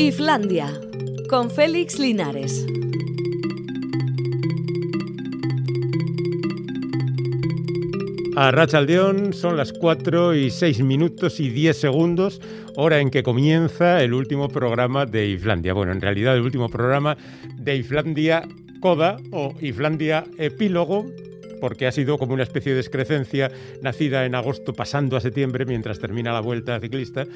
Islandia, con Félix Linares. A Rachaldeón son las 4 y 6 minutos y 10 segundos, hora en que comienza el último programa de Islandia. Bueno, en realidad el último programa de Islandia Coda o Islandia Epílogo, porque ha sido como una especie de excrescencia nacida en agosto pasando a septiembre mientras termina la vuelta ciclista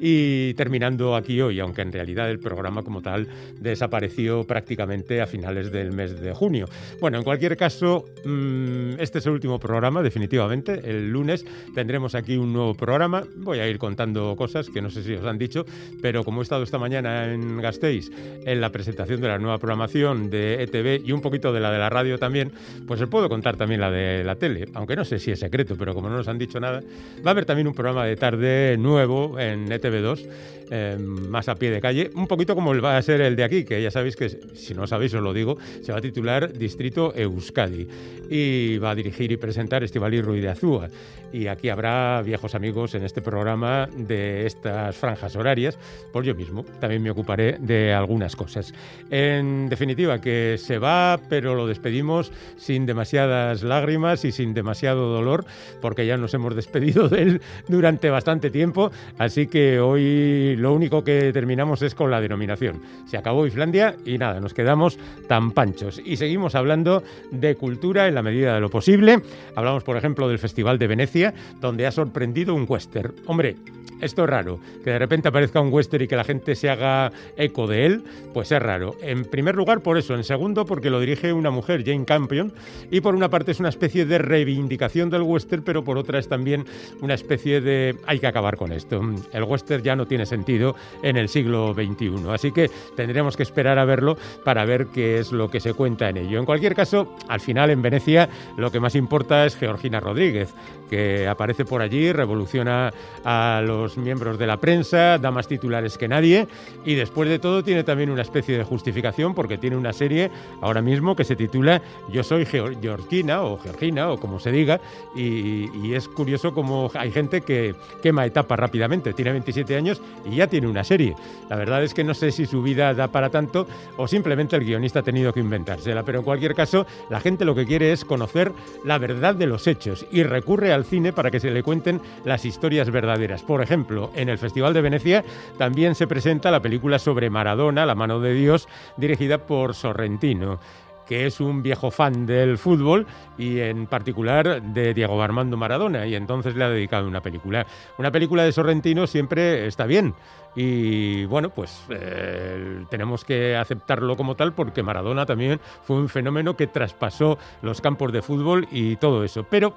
y terminando aquí hoy, aunque en realidad el programa como tal desapareció prácticamente a finales del mes de junio. Bueno, en cualquier caso, mm, este es el último programa, definitivamente. El lunes tendremos aquí un nuevo programa. Voy a ir contando cosas que no sé si os han dicho, pero como he estado esta mañana en Gasteiz en la presentación de la nueva programación de ETV y un poquito de la de la radio también, pues os puedo contar también la de la tele, aunque no sé si es secreto, pero como no nos han dicho nada, va a haber también un programa de tarde nuevo en ETV2, eh, más a pie de calle, un poquito como va a ser el de aquí, que ya sabéis que, si no sabéis os lo digo, se va a titular Distrito Euskadi y va a dirigir y presentar Estivali Ruiz de Azúa. Y aquí habrá viejos amigos en este programa de estas franjas horarias, por yo mismo también me ocuparé de algunas cosas. En definitiva, que se va, pero lo despedimos sin demasiadas lágrimas y sin demasiado dolor, porque ya nos hemos despedido de él durante bastante tiempo, así que hoy lo único que terminamos es con la denominación. Se acabó Islandia y nada, nos quedamos tan panchos. Y seguimos hablando de cultura en la medida de lo posible. Hablamos, por ejemplo, del Festival de Venecia, donde ha sorprendido un western. Hombre, esto es raro, que de repente aparezca un western y que la gente se haga eco de él, pues es raro. En primer lugar por eso, en segundo porque lo dirige una mujer, Jane Campion, y por una parte es una especie de reivindicación del western, pero por otra es también una especie de hay que acabar con esto. El western ya no tiene sentido en el siglo XXI, así que tendremos que esperar a verlo para ver qué es lo que se cuenta en ello. En cualquier caso, al final en Venecia lo que más importa es Georgina Rodríguez, que aparece por allí, revoluciona a los miembros de la prensa, da más titulares que nadie y después de todo tiene también una especie de justificación porque tiene una serie ahora mismo que se titula Yo soy Georgina o Georgina o como se diga y, es curioso como hay gente que quema etapas rápidamente, tiene 27 años y ya tiene una serie. La verdad es que no sé si su vida da para tanto o simplemente el guionista ha tenido que inventársela, pero en cualquier caso la gente lo que quiere es conocer la verdad de los hechos y recurre al cine para que se le cuenten las historias verdaderas. Por ejemplo, en el Festival de Venecia también se presenta la película sobre Maradona, La mano de Dios, dirigida por Sorrentino que es un viejo fan del fútbol y en particular de Diego Armando Maradona y entonces le ha dedicado una película. Una película de Sorrentino siempre está bien y bueno, pues eh, tenemos que aceptarlo como tal porque Maradona también fue un fenómeno que traspasó los campos de fútbol y todo eso. Pero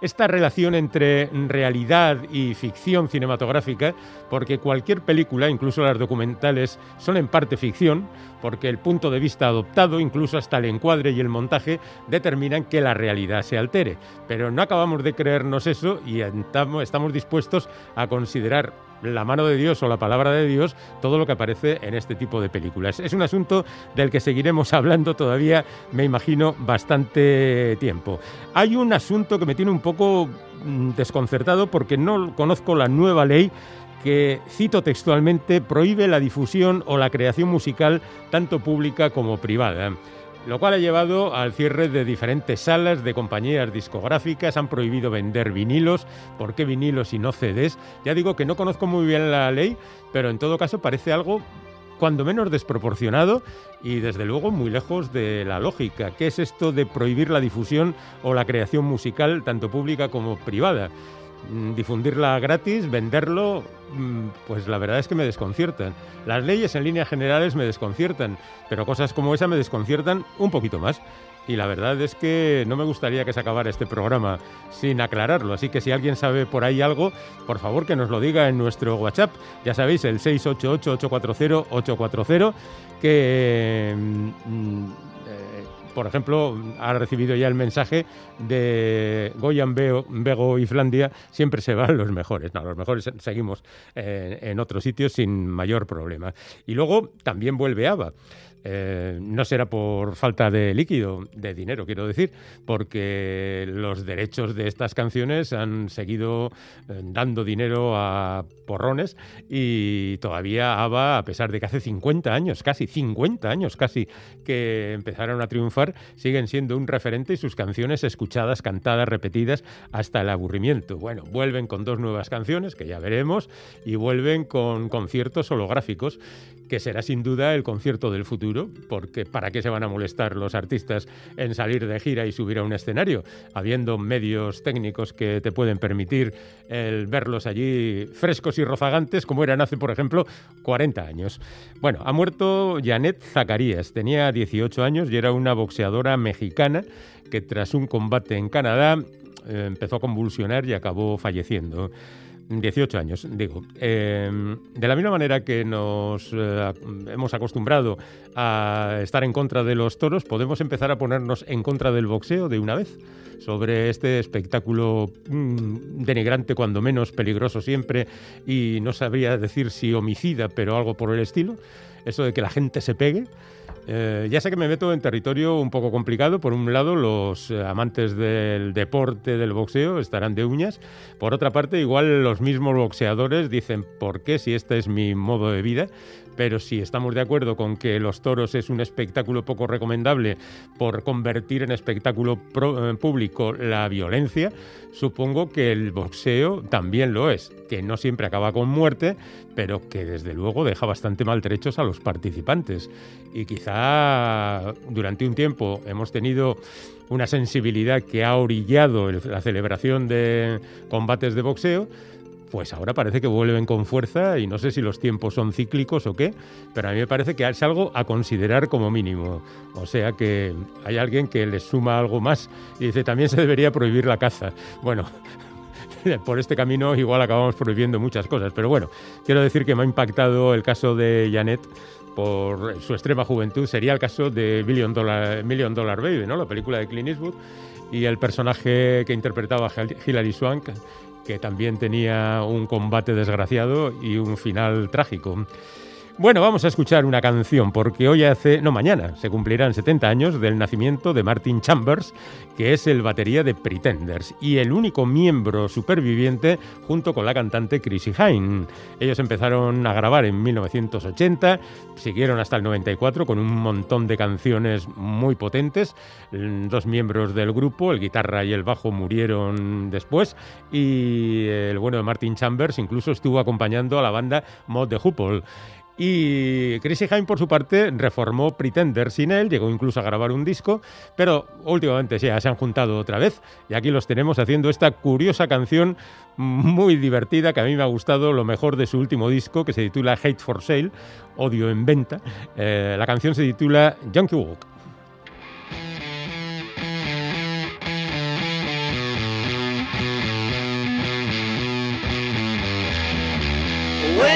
esta relación entre realidad y ficción cinematográfica, porque cualquier película, incluso las documentales, son en parte ficción, porque el punto de vista adoptado, incluso hasta el encuadre y el montaje, determinan que la realidad se altere. Pero no acabamos de creernos eso y estamos dispuestos a considerar la mano de Dios o la palabra de Dios todo lo que aparece en este tipo de películas. Es un asunto del que seguiremos hablando todavía, me imagino, bastante tiempo. Hay un asunto que me tiene un poco mm, desconcertado porque no conozco la nueva ley que, cito textualmente, prohíbe la difusión o la creación musical tanto pública como privada lo cual ha llevado al cierre de diferentes salas de compañías discográficas, han prohibido vender vinilos, ¿por qué vinilos y no CDs? Ya digo que no conozco muy bien la ley, pero en todo caso parece algo cuando menos desproporcionado y desde luego muy lejos de la lógica. ¿Qué es esto de prohibir la difusión o la creación musical tanto pública como privada? Mm, difundirla gratis, venderlo, mm, pues la verdad es que me desconciertan. Las leyes en líneas generales me desconciertan, pero cosas como esa me desconciertan un poquito más. Y la verdad es que no me gustaría que se acabara este programa sin aclararlo. Así que si alguien sabe por ahí algo, por favor que nos lo diga en nuestro WhatsApp. Ya sabéis, el 688-840-840, que... Mm, por ejemplo, ha recibido ya el mensaje de Goyan Bego y Flandia, siempre se van los mejores. No, los mejores seguimos eh, en otros sitios sin mayor problema. Y luego también vuelve ABBA. Eh, no será por falta de líquido, de dinero, quiero decir, porque los derechos de estas canciones han seguido eh, dando dinero a porrones y todavía ABBA, a pesar de que hace 50 años, casi 50 años casi, que empezaron a triunfar, siguen siendo un referente y sus canciones escuchadas, cantadas, repetidas hasta el aburrimiento. Bueno, vuelven con dos nuevas canciones, que ya veremos, y vuelven con conciertos holográficos, que será sin duda el concierto del futuro porque ¿para qué se van a molestar los artistas en salir de gira y subir a un escenario? Habiendo medios técnicos que te pueden permitir el verlos allí frescos y rozagantes, como eran hace, por ejemplo, 40 años. Bueno, ha muerto Janet Zacarías, tenía 18 años y era una boxeadora mexicana que tras un combate en Canadá eh, empezó a convulsionar y acabó falleciendo. 18 años, digo. Em, de la misma manera que nos eh, hemos acostumbrado a estar en contra de los toros, podemos empezar a ponernos en contra del boxeo de una vez sobre este espectáculo mm, denigrante, cuando menos peligroso siempre, y no sabría decir si homicida, pero algo por el estilo. Eso de que la gente se pegue. Eh, ya sé que me meto en territorio un poco complicado. Por un lado, los eh, amantes del deporte, del boxeo, estarán de uñas. Por otra parte, igual los mismos boxeadores dicen, ¿por qué si este es mi modo de vida? Pero si estamos de acuerdo con que los toros es un espectáculo poco recomendable por convertir en espectáculo eh, público la violencia, supongo que el boxeo también lo es, que no siempre acaba con muerte, pero que desde luego deja bastante maltrechos a los participantes. Y quizá durante un tiempo hemos tenido una sensibilidad que ha orillado la celebración de combates de boxeo, pues ahora parece que vuelven con fuerza y no sé si los tiempos son cíclicos o qué, pero a mí me parece que es algo a considerar como mínimo. O sea que hay alguien que les suma algo más y dice también se debería prohibir la caza. Bueno, por este camino igual acabamos prohibiendo muchas cosas, pero bueno, quiero decir que me ha impactado el caso de Janet por su extrema juventud, sería el caso de Million Dollar, Million Dollar Baby, ¿no? la película de Clint Eastwood, y el personaje que interpretaba Hilary Swank, que también tenía un combate desgraciado y un final trágico. Bueno, vamos a escuchar una canción porque hoy hace, no mañana, se cumplirán 70 años del nacimiento de Martin Chambers, que es el batería de Pretenders y el único miembro superviviente junto con la cantante Chrissy Hine. Ellos empezaron a grabar en 1980, siguieron hasta el 94 con un montón de canciones muy potentes. Dos miembros del grupo, el guitarra y el bajo, murieron después y el bueno de Martin Chambers incluso estuvo acompañando a la banda Mod de Hoople. Y Chrissy Hine, por su parte, reformó Pretender sin él, llegó incluso a grabar un disco, pero últimamente ya se han juntado otra vez y aquí los tenemos haciendo esta curiosa canción muy divertida que a mí me ha gustado, lo mejor de su último disco, que se titula Hate for Sale, Odio en Venta. Eh, la canción se titula Junkie Walk.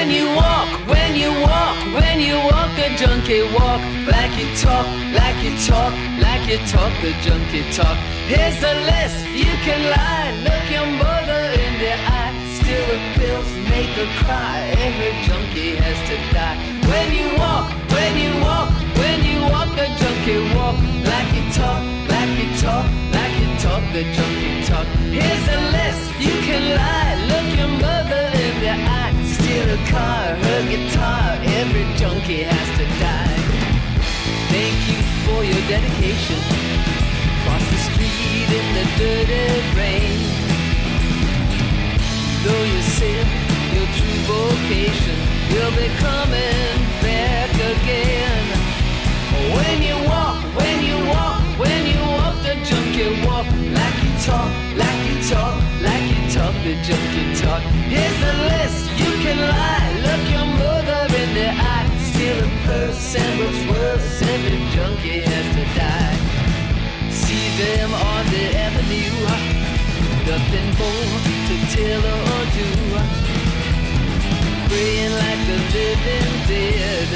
When you walk, when you walk, when you walk a junkie walk, like you talk, like you talk, like you talk the junkie talk. Here's the list, you can lie, look your mother in the eye, steal the pills, make her cry. Every junkie has to die. When you walk, when you walk, when you walk a junkie walk, like you talk, like you talk, like you talk the junkie talk. Here's the list, you can lie, look your mother in the eye steal a car, her guitar, every junkie has to die. Thank you for your dedication. Cross the street in the dirty rain. Though you sin your true vocation, you'll be coming back again. When you walk, when you walk, when you walk the junkie walk, like you talk, like you talk, like you talk the junkie talk. Here's the list can lie. Look your mother in the eye. Steal a purse and what's worse, every junkie has to die. See them on the avenue. Nothing more to tell or do. Praying like the living dead.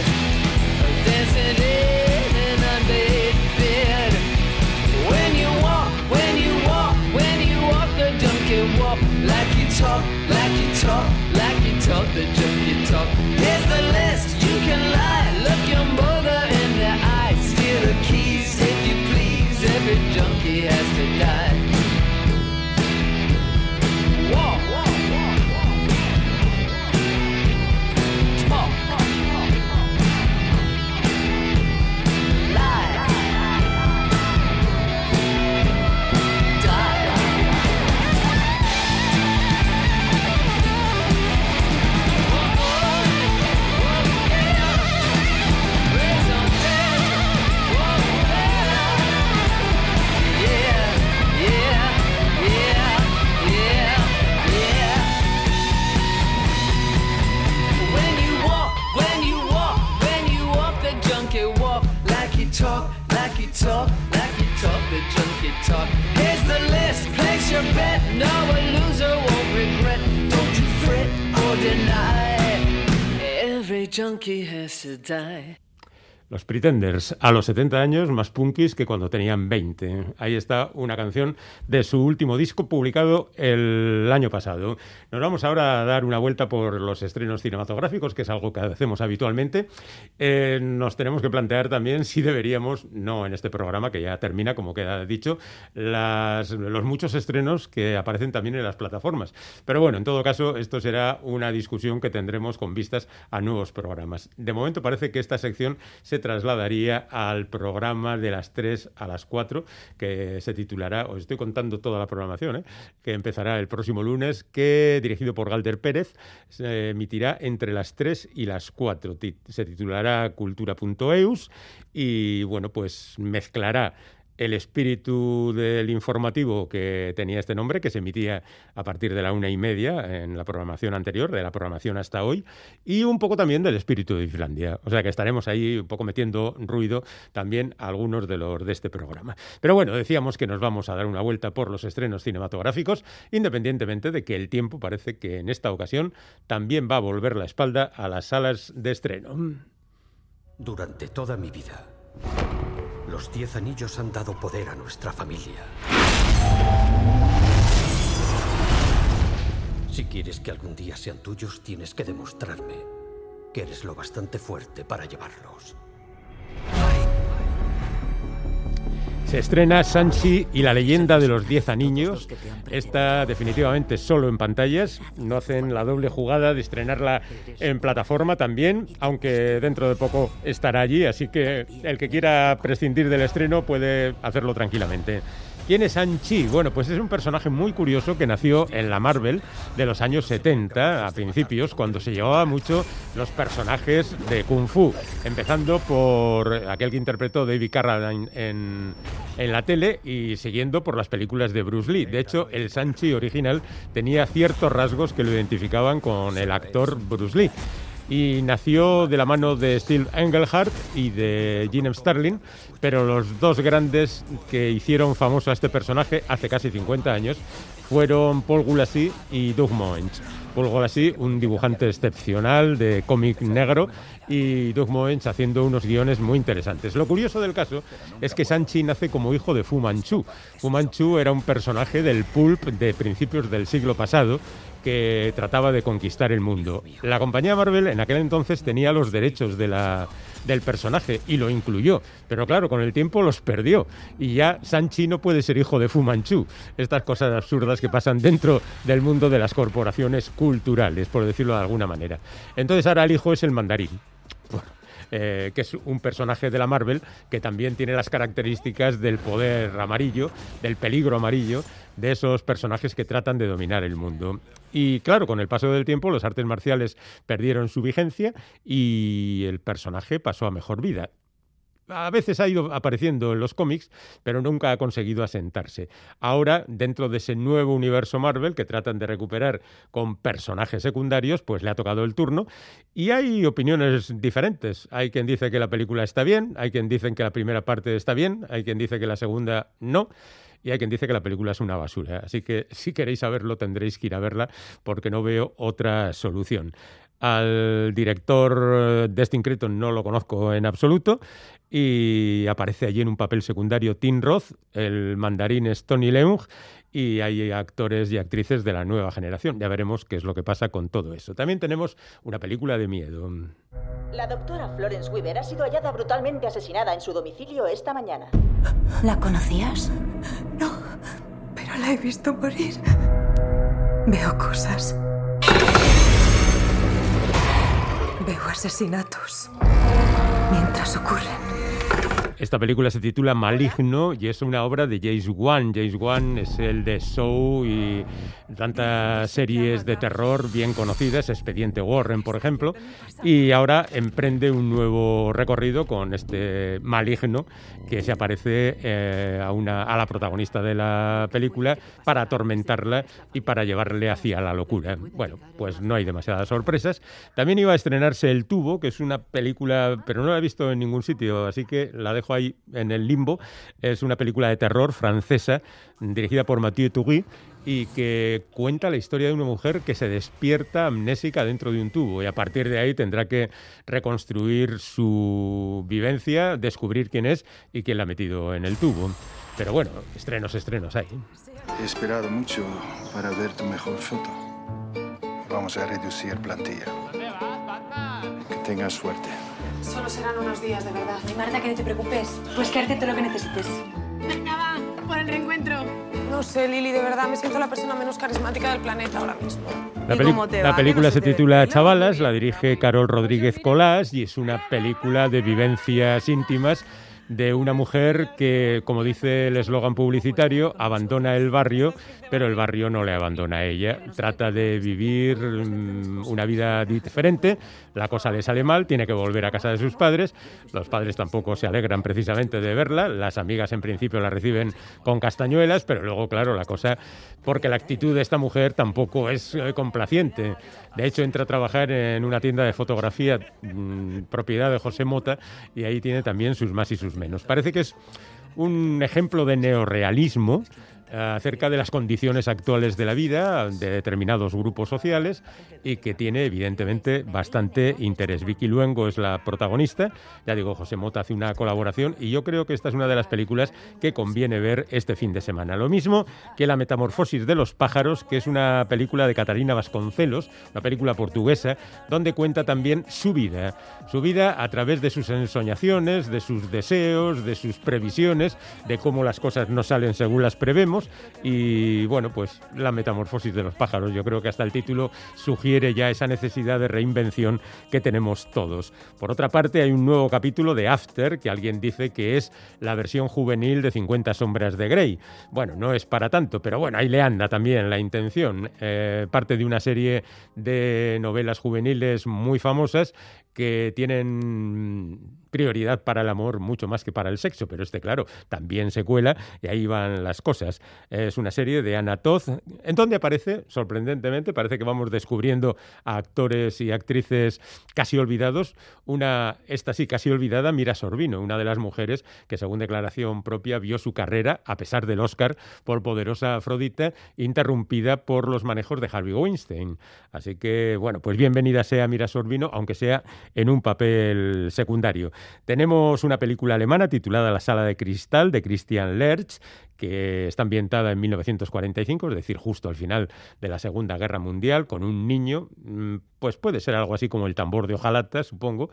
Dancing in an unmade bed. When you walk, when you walk, when you walk the junkie walk like you talk. Talk. Here's the list, place your bet. No, a loser won't regret. Don't you fret or deny. Every junkie has to die. Los Pretenders, a los 70 años, más punkis que cuando tenían 20. Ahí está una canción de su último disco publicado el año pasado. Nos vamos ahora a dar una vuelta por los estrenos cinematográficos, que es algo que hacemos habitualmente. Eh, nos tenemos que plantear también si deberíamos, no en este programa, que ya termina, como queda dicho, las, los muchos estrenos que aparecen también en las plataformas. Pero bueno, en todo caso, esto será una discusión que tendremos con vistas a nuevos programas. De momento parece que esta sección se trasladaría al programa de las 3 a las 4, que se titulará, os estoy contando toda la programación, ¿eh? que empezará el próximo lunes, que dirigido por Galder Pérez, se emitirá entre las 3 y las 4. Ti- Se titulará cultura.eus y bueno, pues mezclará el espíritu del informativo que tenía este nombre, que se emitía a partir de la una y media en la programación anterior, de la programación hasta hoy, y un poco también del espíritu de Islandia. O sea que estaremos ahí un poco metiendo ruido también algunos de los de este programa. Pero bueno, decíamos que nos vamos a dar una vuelta por los estrenos cinematográficos, independientemente de que el tiempo parece que en esta ocasión también va a volver la espalda a las salas de estreno. Durante toda mi vida, los diez anillos han dado poder a nuestra familia. Si quieres que algún día sean tuyos, tienes que demostrarme que eres lo bastante fuerte para llevarlos. Se estrena Sanchi y la leyenda de los diez anillos. Está definitivamente solo en pantallas. No hacen la doble jugada de estrenarla en plataforma también, aunque dentro de poco estará allí. Así que el que quiera prescindir del estreno puede hacerlo tranquilamente. ¿Quién es Sanchi? Bueno, pues es un personaje muy curioso que nació en la Marvel de los años 70, a principios, cuando se llevaba mucho los personajes de Kung Fu, empezando por aquel que interpretó David Carradine en, en la tele y siguiendo por las películas de Bruce Lee. De hecho, el Sanchi original tenía ciertos rasgos que lo identificaban con el actor Bruce Lee y nació de la mano de Steve Engelhardt y de Gene Starling, pero los dos grandes que hicieron famoso a este personaje hace casi 50 años fueron Paul Gulacy y Doug Moench. Un dibujante excepcional de cómic negro, y Doug Moench haciendo unos guiones muy interesantes. Lo curioso del caso es que Sanchi nace como hijo de Fu Manchu. Fu Manchu era un personaje del pulp de principios del siglo pasado que trataba de conquistar el mundo. La compañía Marvel en aquel entonces tenía los derechos de la, del personaje y lo incluyó, pero claro, con el tiempo los perdió y ya Sanchi no puede ser hijo de Fu Manchu. Estas cosas absurdas que pasan dentro del mundo de las corporaciones culturales, por decirlo de alguna manera. Entonces ahora el hijo es el mandarín. Eh, que es un personaje de la Marvel que también tiene las características del poder amarillo, del peligro amarillo, de esos personajes que tratan de dominar el mundo. Y claro, con el paso del tiempo los artes marciales perdieron su vigencia y el personaje pasó a mejor vida a veces ha ido apareciendo en los cómics, pero nunca ha conseguido asentarse. Ahora, dentro de ese nuevo universo Marvel que tratan de recuperar con personajes secundarios, pues le ha tocado el turno. Y hay opiniones diferentes. Hay quien dice que la película está bien, hay quien dice que la primera parte está bien, hay quien dice que la segunda no. Y hay quien dice que la película es una basura. Así que si queréis saberlo tendréis que ir a verla porque no veo otra solución. Al director Destin Cretton no lo conozco en absoluto y aparece allí en un papel secundario Tim Roth, el mandarín es Tony Leung y hay actores y actrices de la nueva generación. Ya veremos qué es lo que pasa con todo eso. También tenemos una película de miedo. La doctora Florence Weaver ha sido hallada brutalmente asesinada en su domicilio esta mañana. ¿La conocías? No, pero la he visto morir. Veo cosas. Veo asesinatos mientras ocurren. Esta película se titula Maligno y es una obra de James Wan. James Wan es el de Show y tantas series de terror bien conocidas, Expediente Warren, por ejemplo, y ahora emprende un nuevo recorrido con este Maligno que se aparece eh, a, una, a la protagonista de la película para atormentarla y para llevarle hacia la locura. Bueno, pues no hay demasiadas sorpresas. También iba a estrenarse El Tubo, que es una película, pero no la he visto en ningún sitio, así que la dejo ahí en el limbo. Es una película de terror francesa dirigida por Mathieu Toury y que cuenta la historia de una mujer que se despierta amnésica dentro de un tubo y a partir de ahí tendrá que reconstruir su vivencia, descubrir quién es y quién la ha metido en el tubo. Pero bueno, estrenos, estrenos hay. He esperado mucho para ver tu mejor foto. Vamos a reducir plantilla. Que tengas suerte. Solo serán unos días, de verdad. Ay, Marta, que no te preocupes. Puedes quedarte todo lo que necesites. Venga, va, por el reencuentro. No sé, Lili, de verdad, me siento la persona menos carismática del planeta ahora mismo. La, ¿Y peli- cómo te la película no se ve titula Chavalas, la dirige Carol Rodríguez Colás y es una película de vivencias íntimas de una mujer que, como dice el eslogan publicitario, abandona el barrio, pero el barrio no le abandona a ella. Trata de vivir mm, una vida diferente, la cosa le sale mal, tiene que volver a casa de sus padres, los padres tampoco se alegran precisamente de verla, las amigas en principio la reciben con castañuelas, pero luego, claro, la cosa, porque la actitud de esta mujer tampoco es eh, complaciente. De hecho, entra a trabajar en una tienda de fotografía mm, propiedad de José Mota y ahí tiene también sus más y sus menos. Parece que es un ejemplo de neorrealismo eh, acerca de las condiciones actuales de la vida de determinados grupos sociales y que tiene evidentemente bastante interés. Vicky Luengo es la protagonista, ya digo, José Mota hace una colaboración y yo creo que esta es una de las películas que conviene ver este fin de semana. Lo mismo que La Metamorfosis de los pájaros, que es una película de Catarina Vasconcelos, una película portuguesa, donde cuenta también su vida, su vida a través de sus ensoñaciones, de sus deseos, de sus previsiones, de cómo las cosas no salen según las prevemos y bueno, pues la metamorfosis de los pájaros, yo creo que hasta el título sugiere ya esa necesidad de reinvención que tenemos todos. Por otra parte, hay un nuevo capítulo de After que alguien dice que es la versión juvenil de 50 sombras de Grey. Bueno, no es para tanto, pero bueno, ahí le anda también la intención. Eh, parte de una serie de novelas juveniles muy famosas que tienen prioridad para el amor mucho más que para el sexo, pero este, claro, también se cuela y ahí van las cosas. Es una serie de Anna Toth, en donde aparece, sorprendentemente, parece que vamos descubriendo a actores y actrices casi olvidados. Una, esta sí, casi olvidada, Mira Sorbino, una de las mujeres que, según declaración propia, vio su carrera, a pesar del Oscar, por Poderosa Afrodita, interrumpida por los manejos de Harvey Weinstein. Así que, bueno, pues bienvenida sea Mira Sorbino, aunque sea en un papel secundario. Tenemos una película alemana titulada La Sala de Cristal de Christian Lerch, que está ambientada en 1945, es decir, justo al final de la Segunda Guerra Mundial, con un niño, mm, pues puede ser algo así como el tambor de hojalata, supongo,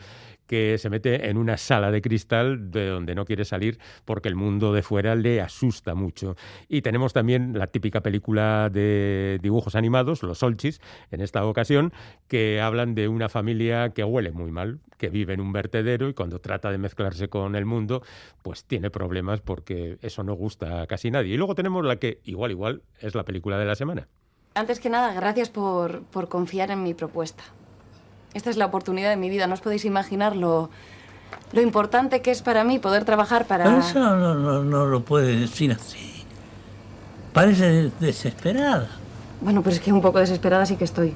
que se mete en una sala de cristal de donde no quiere salir porque el mundo de fuera le asusta mucho. Y tenemos también la típica película de dibujos animados, Los Solchis, en esta ocasión, que hablan de una familia que huele muy mal, que vive en un vertedero y cuando trata de mezclarse con el mundo, pues tiene problemas porque eso no gusta a casi nadie. Y luego tenemos la que, igual, igual, es la película de la semana. Antes que nada, gracias por, por confiar en mi propuesta. Esta es la oportunidad de mi vida. No os podéis imaginar lo, lo importante que es para mí poder trabajar para... Pero eso no, no, no lo puede decir así. Parece desesperada. Bueno, pero es que un poco desesperada sí que estoy.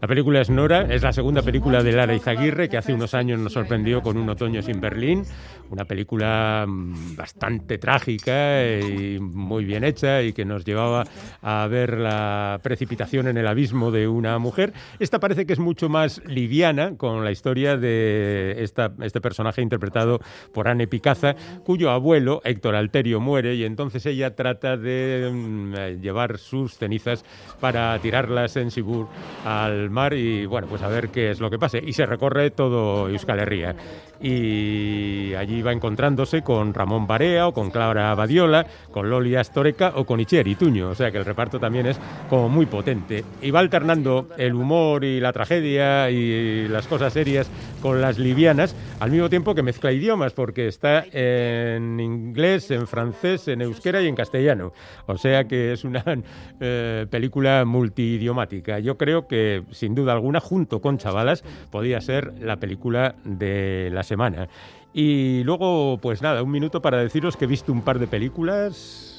La película es Nora, es la segunda película de Lara Izaguirre, que hace unos años nos sorprendió con Un otoño sin Berlín, una película mm, bastante trágica y muy bien hecha y que nos llevaba a ver la precipitación en el abismo de una mujer. Esta parece que es mucho más liviana con la historia de esta, este personaje interpretado por Anne Picaza, cuyo abuelo, Héctor Alterio, muere y entonces ella trata de mm, llevar sus cenizas para tirarlas en Sibur al mar y bueno, pues a ver qué es lo que pase. Y se recorre todo Euskal Herria. Y allí va encontrándose con Ramón Barea o con Clara Badiola, con Loli Astoreca o con Ichier Tuño. O sea que el reparto también es como muy potente. Y va alternando el humor y la tragedia y las cosas serias con las livianas, al mismo tiempo que mezcla idiomas, porque está en inglés, en francés, en euskera y en castellano. O sea que es una eh, película multidiomática. Yo creo que sin duda alguna, junto con Chavalas, podía ser la película de la semana. Y luego, pues nada, un minuto para deciros que he visto un par de películas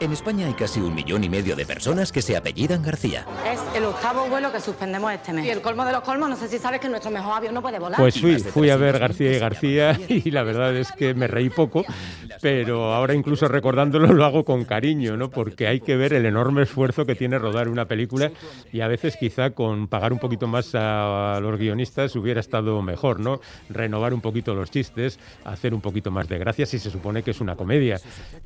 en España hay casi un millón y medio de personas que se apellidan García. Es el octavo vuelo que suspendemos este mes. Y el colmo de los colmos, no sé si sabes que nuestro mejor avión no puede volar. Pues fui, fui a ver García y García y la verdad es que me reí poco, pero ahora incluso recordándolo lo hago con cariño, ¿no? Porque hay que ver el enorme esfuerzo que tiene rodar una película y a veces quizá con pagar un poquito más a los guionistas hubiera estado mejor, ¿no? Renovar un poquito los chistes, hacer un poquito más de gracia si se supone que es una comedia.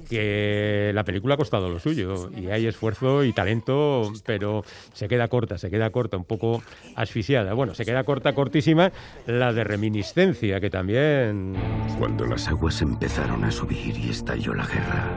Que la película costado lo suyo y hay esfuerzo y talento, pero se queda corta, se queda corta, un poco asfixiada. Bueno, se queda corta, cortísima la de reminiscencia, que también... Cuando las aguas empezaron a subir y estalló la guerra,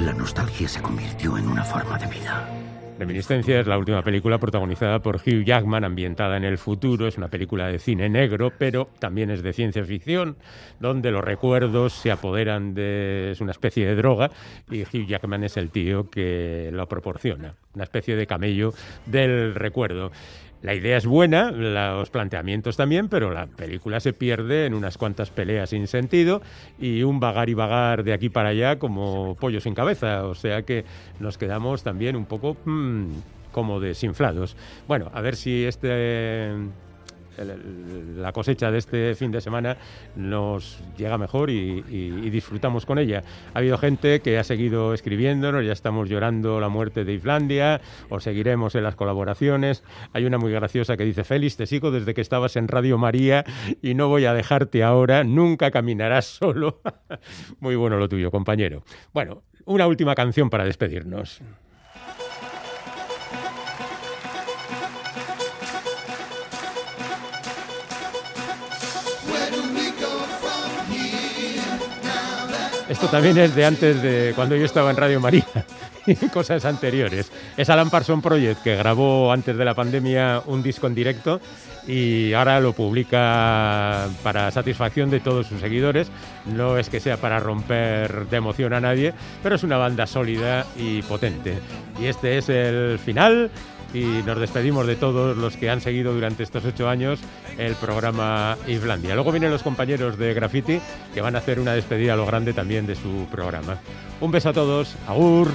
la nostalgia se convirtió en una forma de vida. Reminiscencia es la última película protagonizada por Hugh Jackman, ambientada en el futuro. Es una película de cine negro, pero también es de ciencia ficción, donde los recuerdos se apoderan de. es una especie de droga y Hugh Jackman es el tío que lo proporciona. Una especie de camello del recuerdo. La idea es buena, los planteamientos también, pero la película se pierde en unas cuantas peleas sin sentido y un vagar y vagar de aquí para allá como pollo sin cabeza. O sea que nos quedamos también un poco mm, como desinflados. Bueno, a ver si este la cosecha de este fin de semana nos llega mejor y, disfrutamos con ella. Ha habido gente que ha seguido escribiéndonos, ya estamos llorando la muerte de Islandia, o seguiremos en las colaboraciones. Hay una muy graciosa que dice, Félix, te sigo desde que estabas en Radio María y no voy a dejarte ahora, nunca caminarás solo. muy bueno lo tuyo, compañero. Bueno, una última canción para despedirnos. Esto también es de antes de cuando yo estaba en Radio María y cosas anteriores. Es Alan Parson Project que grabó antes de la pandemia un disco en directo y ahora lo publica para satisfacción de todos sus seguidores. No es que sea para romper de emoción a nadie, pero es una banda sólida y potente. Y este es el final y nos despedimos de todos los que han seguido durante estos ocho años el programa Islandia. Luego vienen los compañeros de Graffiti que van a hacer una despedida a lo grande también de su programa. Un beso a todos, agur.